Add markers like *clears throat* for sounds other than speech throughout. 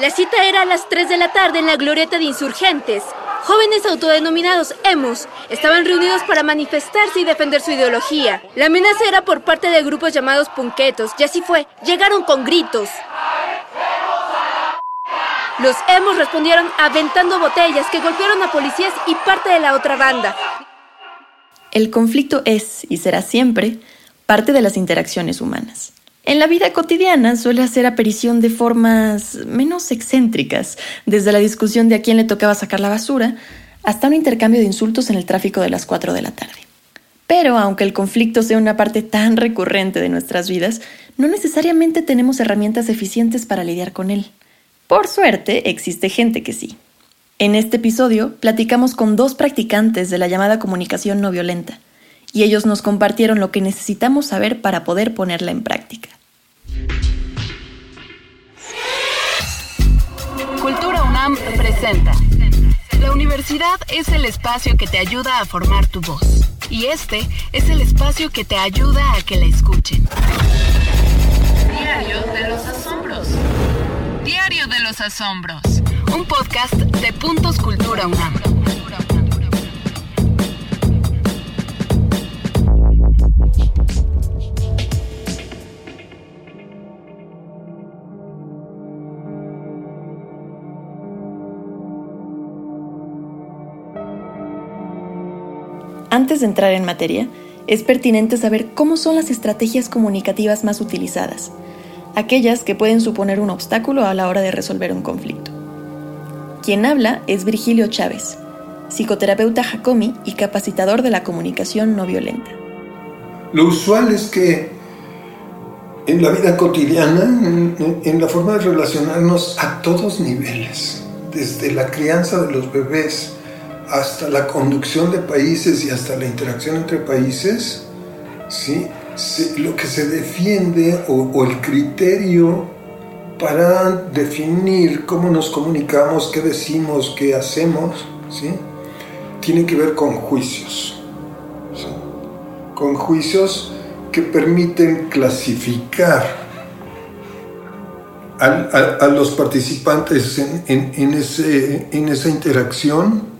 La cita era a las 3 de la tarde en la glorieta de insurgentes. Jóvenes autodenominados emos estaban reunidos para manifestarse y defender su ideología. La amenaza era por parte de grupos llamados punquetos, y así fue. Llegaron con gritos. Los emos respondieron aventando botellas que golpearon a policías y parte de la otra banda. El conflicto es, y será siempre, parte de las interacciones humanas. En la vida cotidiana suele hacer aparición de formas menos excéntricas, desde la discusión de a quién le tocaba sacar la basura, hasta un intercambio de insultos en el tráfico de las 4 de la tarde. Pero aunque el conflicto sea una parte tan recurrente de nuestras vidas, no necesariamente tenemos herramientas eficientes para lidiar con él. Por suerte, existe gente que sí. En este episodio platicamos con dos practicantes de la llamada comunicación no violenta, y ellos nos compartieron lo que necesitamos saber para poder ponerla en práctica. Cultura UNAM presenta. La universidad es el espacio que te ayuda a formar tu voz. Y este es el espacio que te ayuda a que la escuchen. Diario de los Asombros. Diario de los Asombros. Un podcast de Puntos Cultura UNAM. Antes de entrar en materia, es pertinente saber cómo son las estrategias comunicativas más utilizadas, aquellas que pueden suponer un obstáculo a la hora de resolver un conflicto. Quien habla es Virgilio Chávez, psicoterapeuta Jacomi y capacitador de la comunicación no violenta. Lo usual es que en la vida cotidiana, en, en la forma de relacionarnos a todos niveles, desde la crianza de los bebés, hasta la conducción de países y hasta la interacción entre países, ¿sí? lo que se defiende o, el criterio para definir cómo nos comunicamos, qué decimos, qué hacemos, ¿sí? tiene que ver con juicios. Con juicios que permiten clasificar a, los participantes en, esa interacción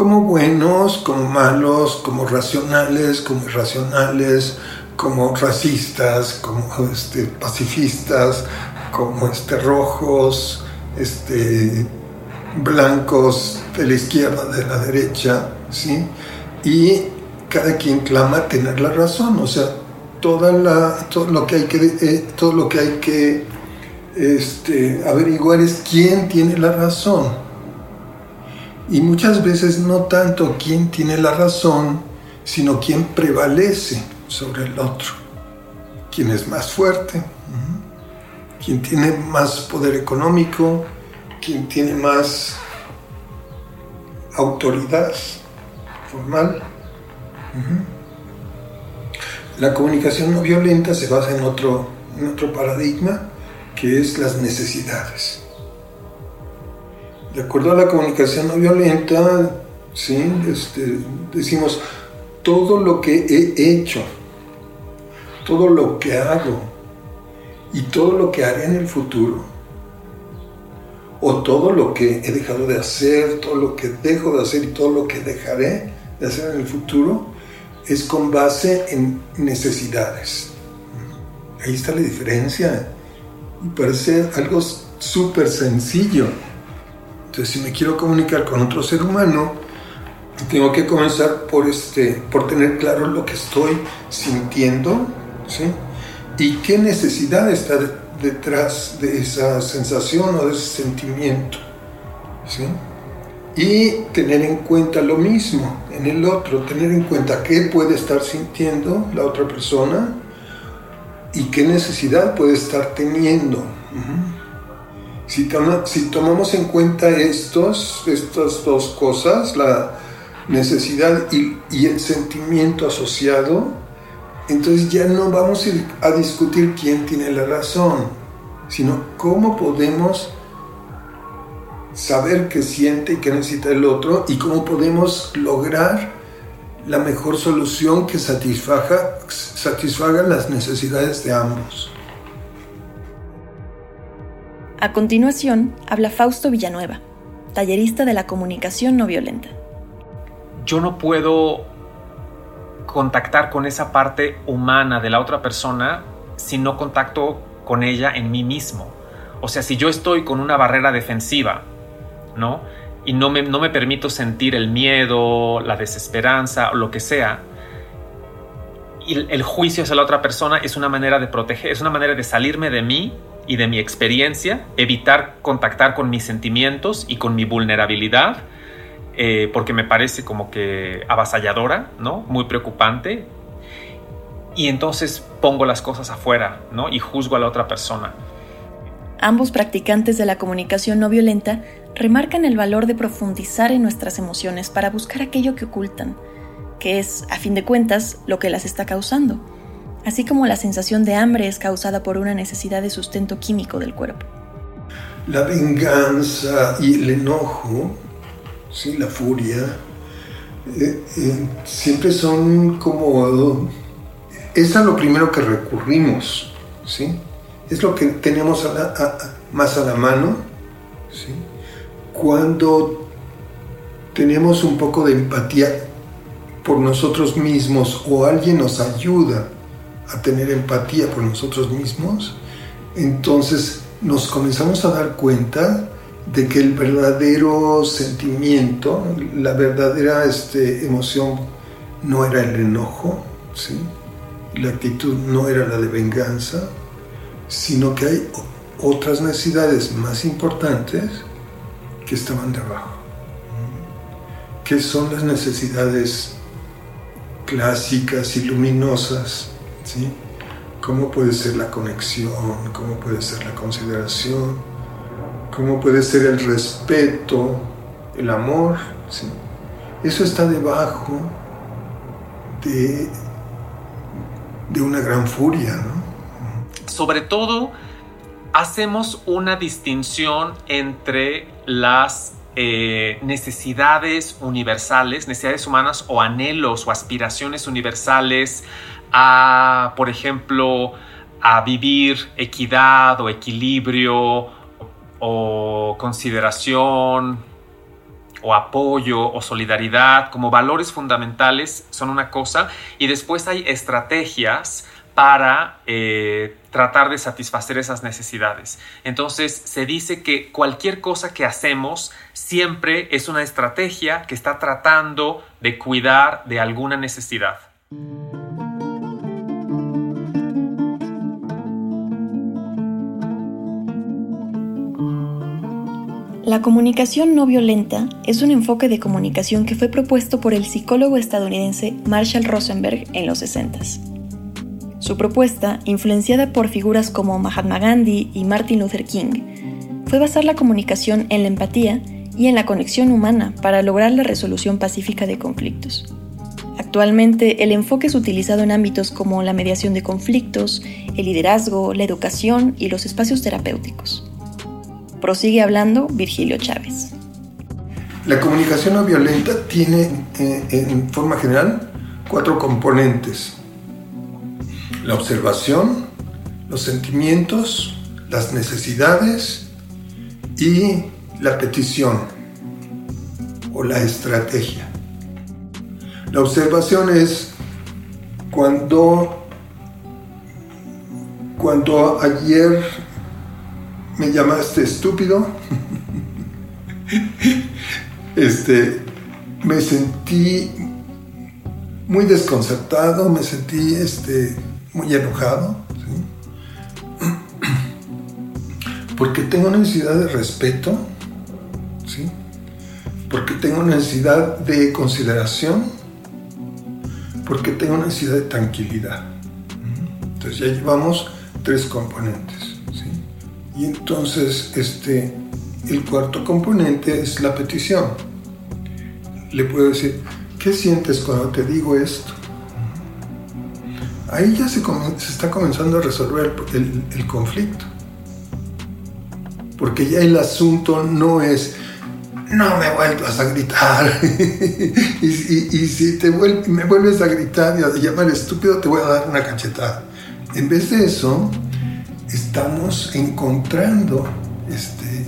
como buenos, como malos, como racionales, como irracionales, como racistas, como este, pacifistas, como este, rojos, este, blancos de la izquierda, de la derecha, ¿sí? Y cada quien clama tener la razón, o sea, toda la, todo lo que hay que, eh, todo lo que, hay que este, averiguar es quién tiene la razón y muchas veces no tanto quién tiene la razón, sino quién prevalece sobre el otro. Quién es más fuerte, quién tiene más poder económico, quién tiene más autoridad formal. La comunicación no violenta se basa en otro, en otro paradigma que es las necesidades. De acuerdo a la comunicación no violenta, ¿sí? Este, decimos todo lo que he hecho, todo lo que hago y todo lo que haré en el futuro, o todo lo que he dejado de hacer, todo lo que dejo de hacer y todo lo que dejaré de hacer en el futuro, es con base en necesidades. Ahí está la diferencia. Y parece algo súper sencillo entonces, si me quiero comunicar con otro ser humano, tengo que comenzar por, este, por tener claro lo que estoy sintiendo, ¿sí? Y qué necesidad está detrás de esa sensación o de ese sentimiento, ¿sí? Y tener en cuenta lo mismo en el otro, tener en cuenta qué puede estar sintiendo la otra persona y qué necesidad puede estar teniendo. Si, tomamos en cuenta estos, estas dos cosas, la necesidad y, el sentimiento asociado, entonces ya no vamos a discutir quién tiene la razón, sino cómo podemos saber qué siente y qué necesita el otro y cómo podemos lograr la mejor solución que satisfaga las necesidades de ambos. A continuación, habla Fausto Villanueva, tallerista de la comunicación no violenta. Yo no puedo contactar con esa parte humana de la otra persona si no contacto con ella en mí mismo. O sea, si yo estoy con una barrera defensiva, ¿no? Y no me, no me permito sentir el miedo, la desesperanza o lo que sea, y el juicio hacia la otra persona es una manera de proteger, es una manera de salirme de mí y de mi experiencia, evitar contactar con mis sentimientos y con mi vulnerabilidad, eh, porque me parece como que avasalladora, ¿no? Muy preocupante. Y entonces pongo las cosas afuera, ¿no? Y juzgo a la otra persona. Ambos practicantes de la comunicación no violenta remarcan el valor de profundizar en nuestras emociones para buscar aquello que ocultan, que es, a fin de cuentas, lo que las está causando, así como la sensación de hambre es causada por una necesidad de sustento químico del cuerpo. La venganza y el enojo, ¿sí? la furia, eh, eh, siempre son como... Es a lo primero que recurrimos, ¿sí? es lo que tenemos más a la mano, ¿sí? cuando tenemos un poco de empatía por nosotros mismos o alguien nos ayuda a tener empatía por nosotros mismos, entonces nos comenzamos a dar cuenta de que el verdadero sentimiento, la verdadera este, emoción no era el enojo, ¿sí? la actitud no era la de venganza, sino que hay otras necesidades más importantes que estaban debajo, que son las necesidades clásicas y luminosas, ¿Cómo puede ser la conexión? ¿Cómo puede ser la consideración? ¿Cómo puede ser el respeto? El amor, ¿sí? Eso está debajo de, de una gran furia, ¿no? sobre todo hacemos una distinción entre las eh, necesidades universales, necesidades humanas o anhelos o aspiraciones universales a, por ejemplo, a vivir equidad o equilibrio o consideración o apoyo o solidaridad como valores fundamentales son una cosa y después hay estrategias para eh, tratar de satisfacer esas necesidades. Entonces se dice que cualquier cosa que hacemos siempre es una estrategia que está tratando de cuidar de alguna necesidad. La comunicación no violenta es un enfoque de comunicación que fue propuesto por el psicólogo estadounidense Marshall Rosenberg en los 60 su propuesta, influenciada por figuras como Mahatma Gandhi y Martin Luther King, fue basar la comunicación en la empatía y en la conexión humana para lograr la resolución pacífica de conflictos. Actualmente, el enfoque es utilizado en ámbitos como la mediación de conflictos, el liderazgo, la educación y los espacios terapéuticos. Prosigue hablando Virgilio Chávez. La comunicación no violenta tiene, eh, en forma general, cuatro componentes la observación, los sentimientos, las necesidades y la petición o la estrategia. La observación es cuando, cuando ayer me llamaste estúpido, este, me sentí muy desconcertado, me sentí este, muy enojado, porque tengo necesidad de respeto, ¿sí? porque tengo necesidad de consideración, porque tengo necesidad de tranquilidad. Entonces ya llevamos tres componentes. Y entonces este, el cuarto componente es la petición. Le puedo decir, ¿qué sientes cuando te digo esto? ahí ya se, está comenzando a resolver el, conflicto. Porque ya el asunto no es, no me vuelvas a gritar. *laughs* y, si te me vuelves a gritar y a llamar estúpido, te voy a dar una cachetada. En vez de eso, estamos encontrando este,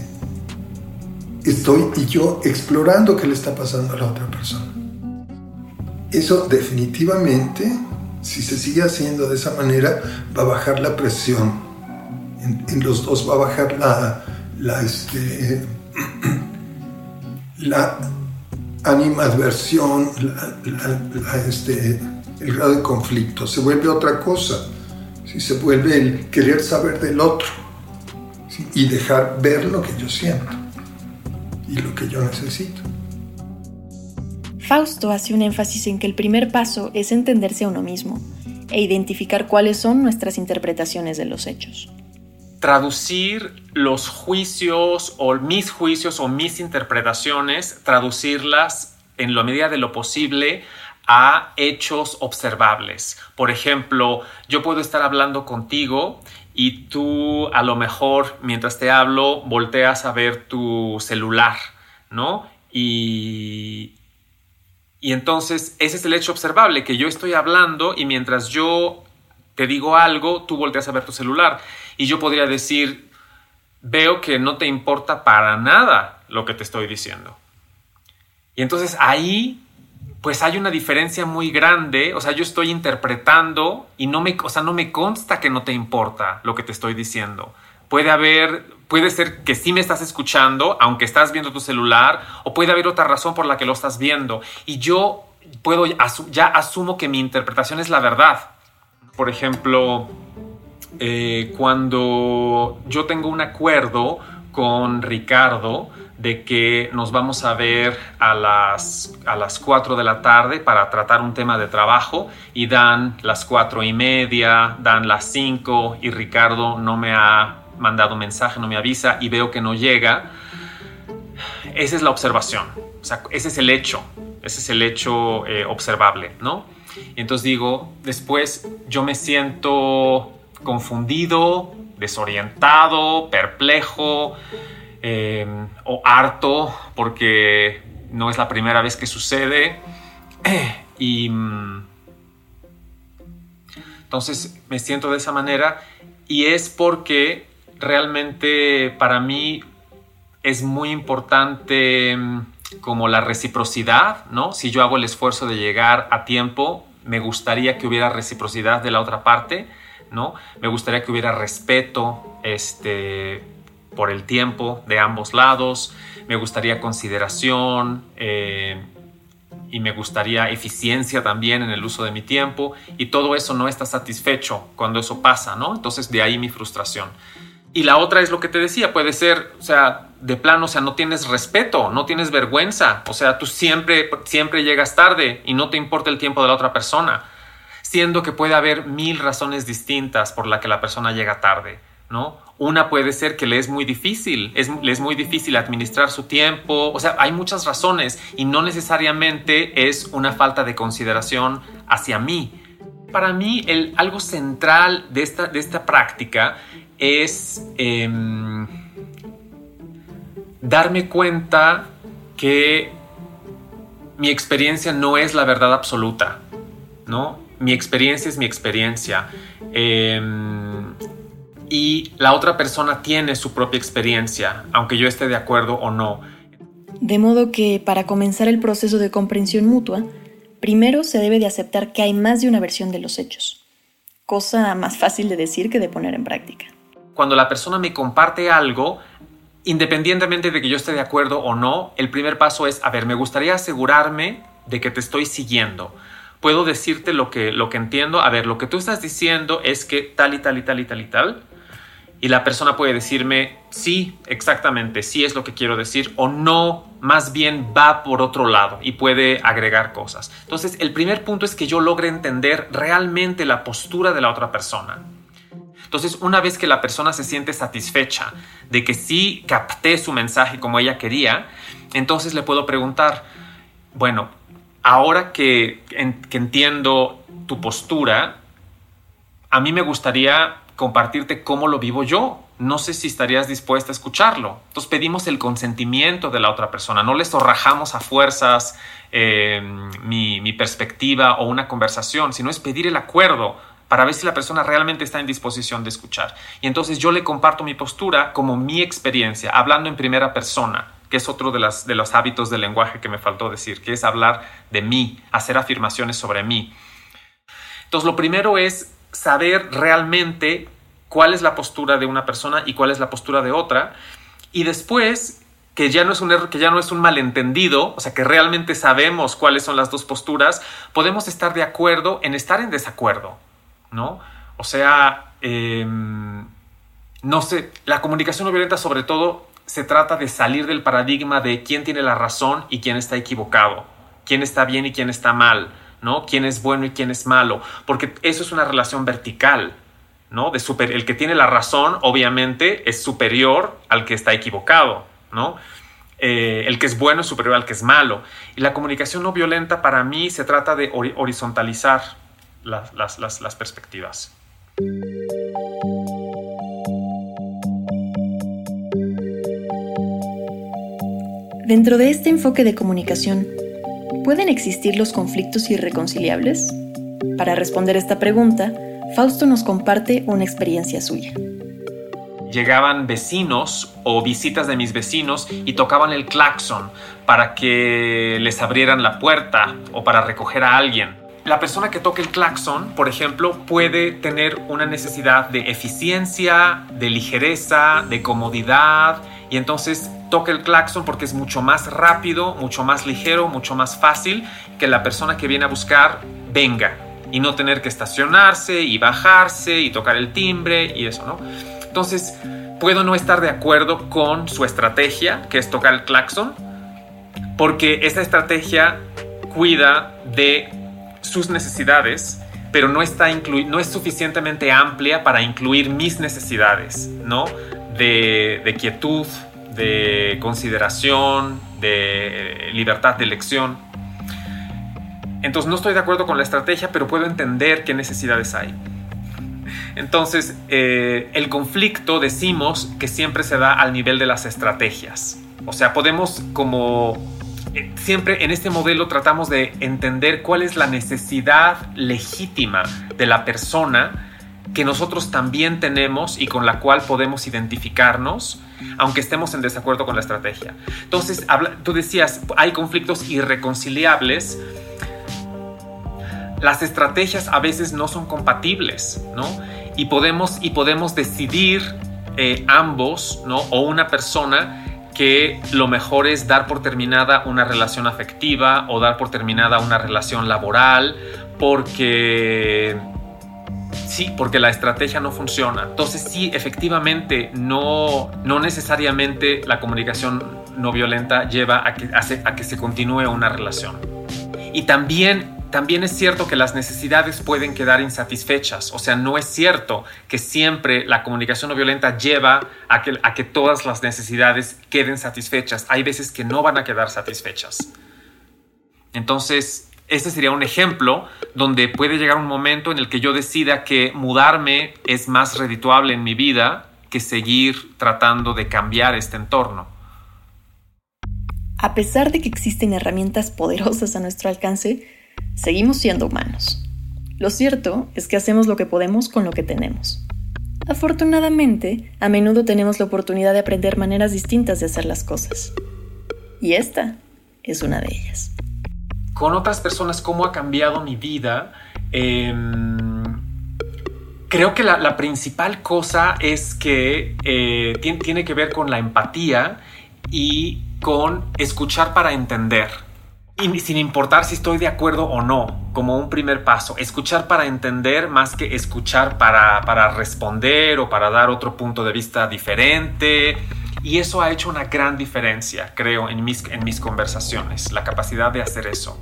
estoy y yo explorando qué le está pasando a la otra persona. Eso definitivamente, si se sigue haciendo de esa manera, va a bajar la presión. En, los dos va a bajar la, la, este, *clears throat* la animadversión, este, el grado de conflicto. Se vuelve otra cosa. Si se vuelve el querer saber del otro y dejar ver lo que yo siento y lo que yo necesito. Fausto hace un énfasis en que el primer paso es entenderse a uno mismo e identificar cuáles son nuestras interpretaciones de los hechos. Traducir los juicios o mis juicios o mis interpretaciones, traducirlas en la medida de lo posible a hechos observables. Por ejemplo, yo puedo estar hablando contigo y tú a lo mejor mientras te hablo volteas a ver tu celular, ¿no? Y, y entonces ese es el hecho observable, que yo estoy hablando y mientras yo te digo algo, tú volteas a ver tu celular. Y yo podría decir, veo que no te importa para nada lo que te estoy diciendo. Y entonces ahí pues hay una diferencia muy grande, o sea, yo estoy interpretando y no me, o sea, no me consta que no te importa lo que te estoy diciendo. Puede haber, puede ser que sí me estás escuchando, aunque estás viendo tu celular, o puede haber otra razón por la que lo estás viendo. Y yo puedo, ya asumo que mi interpretación es la verdad. Por ejemplo, eh, cuando yo tengo un acuerdo con Ricardo, de que nos vamos a ver a las, a las 4 de la tarde para tratar un tema de trabajo y dan las 4 y media, dan las 5 y Ricardo no me ha mandado mensaje, no me avisa y veo que no llega. Esa es la observación, o sea, ese es el hecho, ese es el hecho eh, observable, ¿no? Y entonces digo, después yo me siento confundido, desorientado, perplejo, Em, o harto porque no es la primera vez que sucede. *clears throat* y mm, entonces me siento de esa manera y es porque realmente para mí es muy importante mm, como la reciprocidad, ¿no? Si yo hago el esfuerzo de llegar a tiempo, me gustaría que hubiera reciprocidad de la otra parte, ¿no? Me gustaría que hubiera respeto, este, por el tiempo de ambos lados, me gustaría consideración eh, y me gustaría eficiencia también en el uso de mi tiempo y todo eso no está satisfecho cuando eso pasa, ¿no? Entonces de ahí mi frustración. Y la otra es lo que te decía, puede ser, o sea, de plano, o sea, no tienes respeto, no tienes vergüenza, o sea, tú siempre, siempre llegas tarde y no te importa el tiempo de la otra persona, siendo que puede haber mil razones distintas por la que la persona llega tarde, ¿no? Una puede ser que le es muy difícil, es, le es muy difícil administrar su tiempo, o sea, hay muchas razones y no necesariamente es una falta de consideración hacia mí. Para mí, el, algo central de esta, de esta práctica es em, darme cuenta que mi experiencia no es la verdad absoluta, ¿no? Mi experiencia es mi experiencia. Em, y la otra persona tiene su propia experiencia, aunque yo esté de acuerdo o no. De modo que para comenzar el proceso de comprensión mutua, primero se debe de aceptar que hay más de una versión de los hechos, cosa más fácil de decir que de poner en práctica. Cuando la persona me comparte algo, independientemente de que yo esté de acuerdo o no, el primer paso es, a ver, me gustaría asegurarme de que te estoy siguiendo. Puedo decirte lo que, lo que entiendo, a ver, lo que tú estás diciendo es que tal y tal y tal y tal y tal, y la persona puede decirme, sí, exactamente, sí es lo que quiero decir, o no, más bien va por otro lado y puede agregar cosas. Entonces, el primer punto es que yo logre entender realmente la postura de la otra persona. Entonces, una vez que la persona se siente satisfecha de que sí capté su mensaje como ella quería, entonces le puedo preguntar, bueno, ahora que, entiendo tu postura, a mí me gustaría compartirte cómo lo vivo yo. No sé si estarías dispuesta a escucharlo. Entonces pedimos el consentimiento de la otra persona, no le zorrajamos a fuerzas em, mi, mi perspectiva o una conversación, sino es pedir el acuerdo para ver si la persona realmente está en disposición de escuchar. Y entonces yo le comparto mi postura como mi experiencia, hablando en primera persona, que es otro de, las, de los hábitos del lenguaje que me faltó decir, que es hablar de mí, hacer afirmaciones sobre mí. Entonces lo primero es saber realmente cuál es la postura de una persona y cuál es la postura de otra. Y después, que ya no es un error, que ya no es un malentendido, o sea, que realmente sabemos cuáles son las dos posturas, podemos estar de acuerdo en estar en desacuerdo, ¿no? O sea, em, no sé, la comunicación no violenta sobre todo se trata de salir del paradigma de quién tiene la razón y quién está equivocado, quién está bien y quién está mal, ¿no? Quién es bueno y quién es malo, porque eso es una relación vertical, ¿no? De super, el que tiene la razón, obviamente, es superior al que está equivocado, ¿no? Eh, el que es bueno es superior al que es malo. Y la comunicación no violenta para mí se trata de horizontalizar las, las perspectivas. Dentro de este enfoque de comunicación, ¿pueden existir los conflictos irreconciliables? Para responder esta pregunta, Fausto nos comparte una experiencia suya. Llegaban vecinos o visitas de mis vecinos y tocaban el claxon para que les abrieran la puerta o para recoger a alguien. La persona que toca el claxon, por ejemplo, puede tener una necesidad de eficiencia, de ligereza, de comodidad y entonces toca el claxon porque es mucho más rápido, mucho más ligero, mucho más fácil que la persona que viene a buscar venga y no tener que estacionarse y bajarse y tocar el timbre y eso, ¿no? Entonces, puedo no estar de acuerdo con su estrategia, que es tocar el claxon, porque esa estrategia cuida de sus necesidades, pero no, está no es suficientemente amplia para incluir mis necesidades, ¿no? De, de quietud, de consideración, de libertad de elección. Entonces no estoy de acuerdo con la estrategia, pero puedo entender qué necesidades hay. Entonces, eh, el conflicto decimos que siempre se da al nivel de las estrategias. O sea, podemos como... Eh, siempre en este modelo tratamos de entender cuál es la necesidad legítima de la persona que nosotros también tenemos y con la cual podemos identificarnos, aunque estemos en desacuerdo con la estrategia. Entonces, tú decías, hay conflictos irreconciliables las estrategias a veces no son compatibles, ¿no? Y podemos, y podemos decidir eh, ambos, ¿no? O una persona que lo mejor es dar por terminada una relación afectiva o dar por terminada una relación laboral porque sí, porque la estrategia no funciona. Entonces sí, efectivamente, no, no necesariamente la comunicación no violenta lleva a que, a que se continúe una relación. Y también también es cierto que las necesidades pueden quedar insatisfechas. O sea, no es cierto que siempre la comunicación no violenta lleva a que, a que todas las necesidades queden satisfechas. Hay veces que no van a quedar satisfechas. Entonces, este sería un ejemplo donde puede llegar un momento en el que yo decida que mudarme es más redituable en mi vida que seguir tratando de cambiar este entorno. A pesar de que existen herramientas poderosas a nuestro alcance, Seguimos siendo humanos. Lo cierto es que hacemos lo que podemos con lo que tenemos. Afortunadamente, a menudo tenemos la oportunidad de aprender maneras distintas de hacer las cosas. Y esta es una de ellas. Con otras personas, ¿cómo ha cambiado mi vida? Em, creo que la, principal cosa es que eh, tiene que ver con la empatía y con escuchar para entender y sin importar si estoy de acuerdo o no, como un primer paso, escuchar para entender más que escuchar para, para responder o para dar otro punto de vista diferente. Y eso ha hecho una gran diferencia, creo, en mis, en mis conversaciones, la capacidad de hacer eso.